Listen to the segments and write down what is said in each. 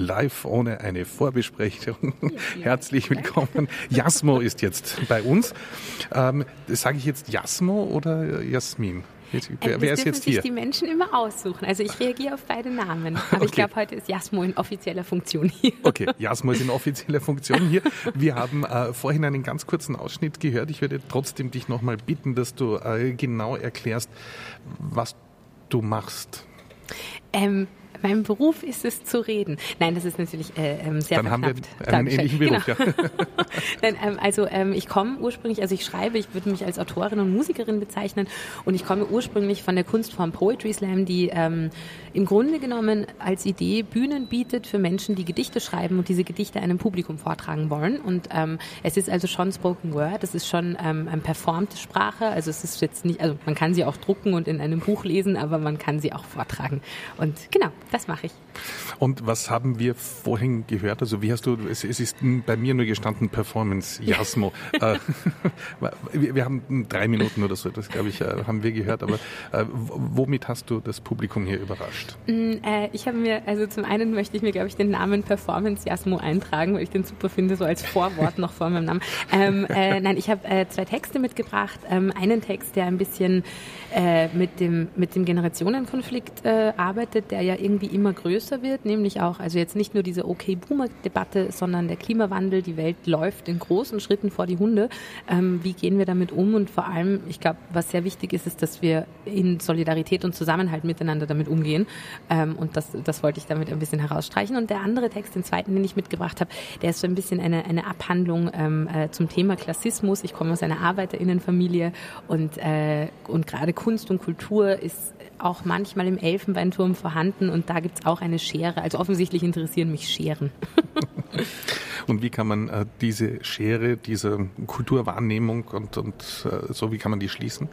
live ohne eine Vorbesprechung. Herzlich willkommen. Jasmo ist jetzt bei uns. Ähm, Sage ich jetzt Jasmo oder Jasmin? Wer, ähm, wer ist jetzt hier? sich die Menschen immer aussuchen. Also ich reagiere auf beide Namen. Aber okay. ich glaube, heute ist Jasmo in offizieller Funktion hier. Okay, Jasmo ist in offizieller Funktion hier. Wir haben äh, vorhin einen ganz kurzen Ausschnitt gehört. Ich würde trotzdem dich nochmal bitten, dass du äh, genau erklärst, was du machst. Ähm, mein Beruf ist es zu reden. Nein, das ist natürlich äh, ähm, sehr Dann verknappt. haben wir einen ähnlichen Beruf, genau. ja. Nein, ähm, also ähm, ich komme ursprünglich, also ich schreibe, ich würde mich als Autorin und Musikerin bezeichnen und ich komme ursprünglich von der Kunstform Poetry Slam, die ähm, im Grunde genommen als Idee Bühnen bietet für Menschen, die Gedichte schreiben und diese Gedichte einem Publikum vortragen wollen. Und ähm, es ist also schon Spoken Word, es ist schon ähm, eine performte Sprache, also es ist jetzt nicht, also man kann sie auch drucken und in einem Buch lesen, aber man kann sie auch vortragen. Und genau, das mache ich. Und was haben wir vorhin gehört? Also wie hast du, es, es ist bei mir nur gestanden Performance Jasmo. Äh, wir, wir, haben drei Minuten oder so, das glaube ich, äh, haben wir gehört. Aber äh, womit hast du das Publikum hier überrascht? Mm, äh, ich habe mir, also zum einen möchte ich mir, glaube ich, den Namen Performance Jasmo eintragen, weil ich den super finde, so als Vorwort noch vor meinem Namen. Ähm, äh, nein, ich habe zwei Texte mitgebracht. Ähm, einen Text, der ein bisschen mit, dem, mit dem Generationenkonflikt arbeitet, der ja irgendwie immer größer wird, nämlich auch, also jetzt nicht nur diese Okay-Boomer-Debatte, sondern der Klimawandel, die Welt läuft in großen Schritten vor die Hunde. Ähm, wie gehen wir damit um? Und vor allem, ich glaube, was sehr wichtig ist, ist, dass wir in Solidarität und Zusammenhalt miteinander damit umgehen. Ähm, und das, das wollte ich damit ein bisschen herausstreichen. Und der andere Text, den zweiten, den ich mitgebracht habe, der ist so ein bisschen eine, eine Abhandlung ähm, äh, zum Thema Klassismus. Ich komme aus einer Arbeiterinnenfamilie und, äh, und gerade Kunst und Kultur ist auch manchmal im Elfenbeinturm vorhanden und da gibt es auch eine Schere. Also offensichtlich interessieren mich Scheren. und wie kann man äh, diese Schere, diese Kulturwahrnehmung und, und äh, so, wie kann man die schließen?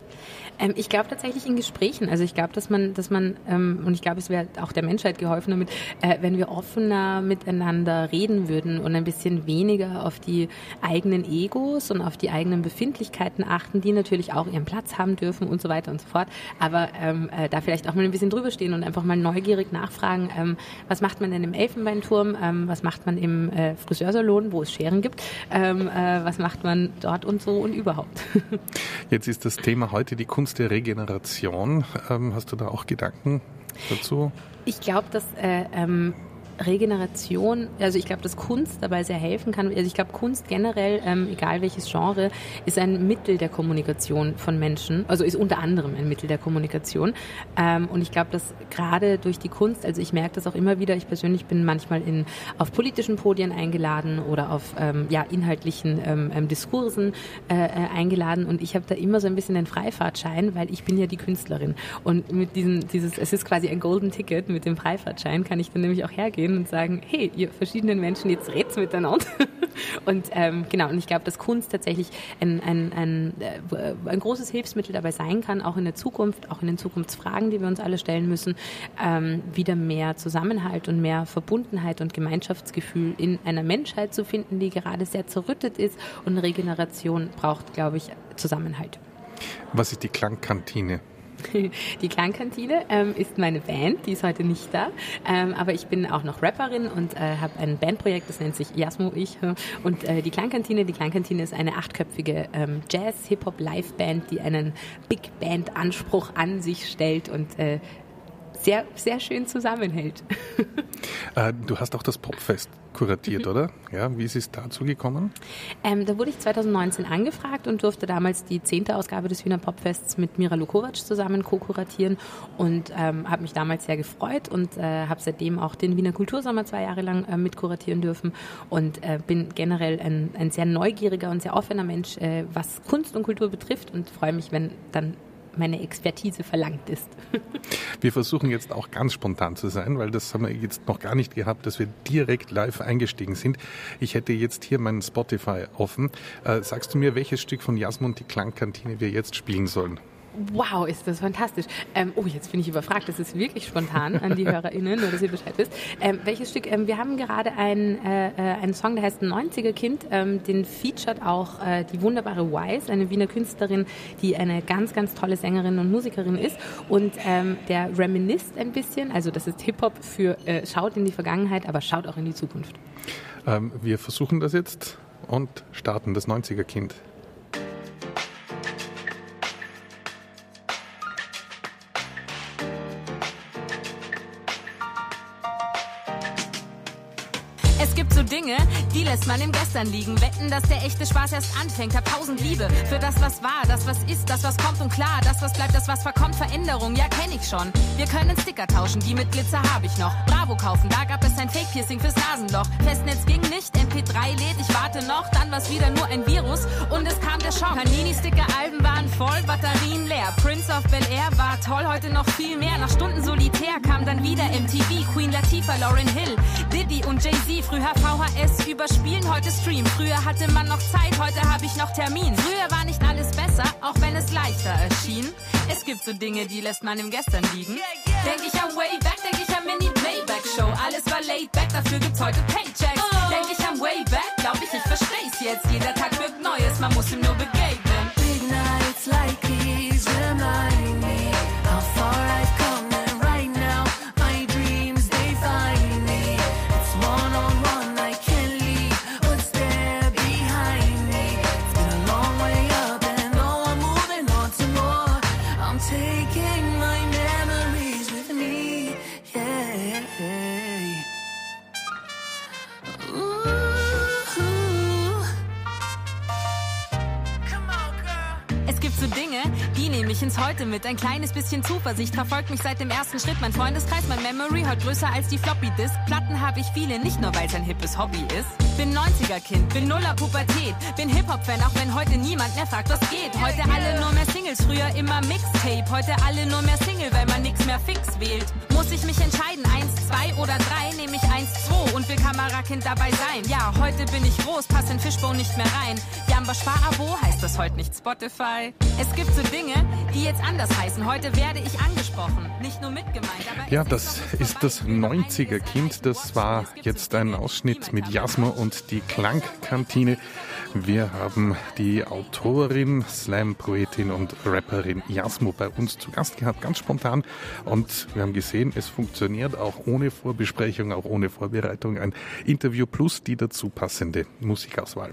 Ähm, ich glaube tatsächlich in Gesprächen. Also ich glaube, dass man, dass man, ähm, und ich glaube, es wäre auch der Menschheit geholfen damit, äh, wenn wir offener miteinander reden würden und ein bisschen weniger auf die eigenen Egos und auf die eigenen Befindlichkeiten achten, die natürlich auch ihren Platz haben dürfen und so weiter und so fort. Aber ähm, äh, da vielleicht auch mal ein bisschen drüber stehen und einfach mal neugierig nachfragen, ähm, was macht man denn im Elfenbeinturm, ähm, was macht man im äh, Friseursalon, wo es Scheren gibt, ähm, äh, was macht man dort und so und überhaupt. Jetzt ist das Thema heute die Kunst Kunst der Regeneration. Ähm, hast du da auch Gedanken dazu? Ich glaube, dass äh, ähm, Regeneration, also ich glaube, dass Kunst dabei sehr helfen kann. Also ich glaube, Kunst generell, ähm, egal welches Genre, ist ein Mittel der Kommunikation von Menschen, also ist unter anderem ein Mittel der Kommunikation. Ähm, und ich glaube, dass gerade durch die Kunst, also ich merke das auch immer wieder, ich persönlich bin manchmal in, auf politischen Podien eingeladen oder auf ähm, ja, inhaltlichen ähm, ähm, Diskursen äh, äh, eingeladen und ich habe da immer so ein bisschen den Freifahrtschein, weil ich bin ja die Künstlerin. Und mit diesem, dieses, es ist quasi ein Golden Ticket, mit dem Freifahrtschein kann ich dann nämlich auch hergehen gehen und sagen, hey, ihr verschiedenen Menschen, jetzt red's miteinander. und ähm, genau, und ich glaube, dass Kunst tatsächlich ein, ein, ein, äh, ein großes Hilfsmittel dabei sein kann, auch in der Zukunft, auch in den Zukunftsfragen, die wir uns alle stellen müssen, ähm, wieder mehr Zusammenhalt und mehr Verbundenheit und Gemeinschaftsgefühl in einer Menschheit zu finden, die gerade sehr zerrüttet ist und Regeneration braucht, glaube ich, Zusammenhalt. Was ist die Klangkantine? Die Klangkantine ähm, ist meine Band, die ist heute nicht da, ähm, aber ich bin auch noch Rapperin und äh, habe ein Bandprojekt, das nennt sich Jasmo Ich. Und äh, die Klangkantine, die Klangkantine ist eine achtköpfige ähm, Jazz-Hip-Hop-Live-Band, die einen Big Band-Anspruch an sich stellt und äh, sehr, sehr schön zusammenhält. Äh, du hast auch das Popfest kuratiert, mhm. oder? Ja, wie ist es dazu gekommen? Ähm, da wurde ich 2019 angefragt und durfte damals die zehnte Ausgabe des Wiener Popfests mit Mira Lukovac zusammen co-kuratieren und ähm, habe mich damals sehr gefreut und äh, habe seitdem auch den Wiener Kultursommer zwei Jahre lang äh, mitkuratieren dürfen und äh, bin generell ein, ein sehr neugieriger und sehr offener Mensch, äh, was Kunst und Kultur betrifft und freue mich, wenn dann meine Expertise verlangt ist. Wir versuchen jetzt auch ganz spontan zu sein, weil das haben wir jetzt noch gar nicht gehabt, dass wir direkt live eingestiegen sind. Ich hätte jetzt hier meinen Spotify offen. Äh, sagst du mir, welches Stück von Jasmund die Klangkantine wir jetzt spielen sollen? Wow, ist das fantastisch. Ähm, oh, jetzt bin ich überfragt. Das ist wirklich spontan an die HörerInnen, nur dass ihr Bescheid wisst. Ähm, welches Stück? Ähm, wir haben gerade einen, äh, äh einen Song, der heißt 90er Kind. Ähm, den featured auch äh, die wunderbare Wise, eine Wiener Künstlerin, die eine ganz, ganz tolle Sängerin und Musikerin ist. Und ähm, der reminiszt ein bisschen, also das ist Hip-Hop für äh, schaut in die Vergangenheit, aber schaut auch in die Zukunft. Ähm, wir versuchen das jetzt und starten das 90er Kind. Dinge, die lässt man im Gestern liegen. Wetten, dass der echte Spaß erst anfängt. Hab tausend Liebe für das, was war, das, was ist, das, was kommt und klar. Das, was bleibt, das, was verkommt. Veränderung, ja, kenn ich schon. Wir können Sticker tauschen, die mit Glitzer hab ich noch. Bravo kaufen, da gab es ein Fake-Piercing fürs Nasenloch. Festnetz ging nicht, MP3 lädt, ich warte noch. Dann war's wieder nur ein Virus und es kam der Schock. Panini-Sticker-Alben waren voll, Batterien leer. Prince of Bel Air war toll, heute noch viel mehr. Nach Stunden solitär kam dann wieder MTV, Queen Latifah, Lauren Hill, Diddy und Jay-Z. Früher VHS überspielen, heute Stream. Früher hatte man noch Zeit, heute habe ich noch Termin. Früher war nicht alles besser, auch wenn es leichter erschien. Es gibt so Dinge, die lässt man im Gestern liegen. Denk ich an Way Back, denk ich an Mini Playback Show. Alles war laid back, dafür gibt's heute Paychecks. Denk ich an Way Back, glaub ich, ich versteh's jetzt. Jeder Tag wird Neues, man muss ihm nur begegnen. Big nights like these me mich ins Heute mit. Ein kleines bisschen Zuversicht verfolgt mich seit dem ersten Schritt. Mein Freundeskreis, mein Memory, heute größer als die Floppy Disk. Platten habe ich viele, nicht nur weil es ein hippes Hobby ist. Bin 90er Kind, bin Nuller Pubertät. Bin Hip-Hop-Fan, auch wenn heute niemand mehr fragt, was geht. Heute alle nur mehr Singles, früher immer Mixtape. Heute alle nur mehr Single, weil man nix mehr fix wählt. Muss ich mich entscheiden, eins, zwei oder drei? Nehme ich eins, zwei und will Kamerakind dabei sein. Ja, heute bin ich groß, pass in Fishbone nicht mehr rein. Jamba Sparabo heißt das heute nicht Spotify. Es gibt so Dinge, die jetzt anders heißen. Heute werde ich angesprochen, nicht nur mitgemeint. ja, das ist das 90er Kind. Das war jetzt ein Ausschnitt mit Jasmo und die Klangkantine. Wir haben die Autorin, Slam-Poetin und Rapperin Jasmo bei uns zu Gast gehabt, ganz spontan. Und wir haben gesehen, es funktioniert auch ohne Vorbesprechung, auch ohne Vorbereitung. Ein Interview plus die dazu passende Musikauswahl.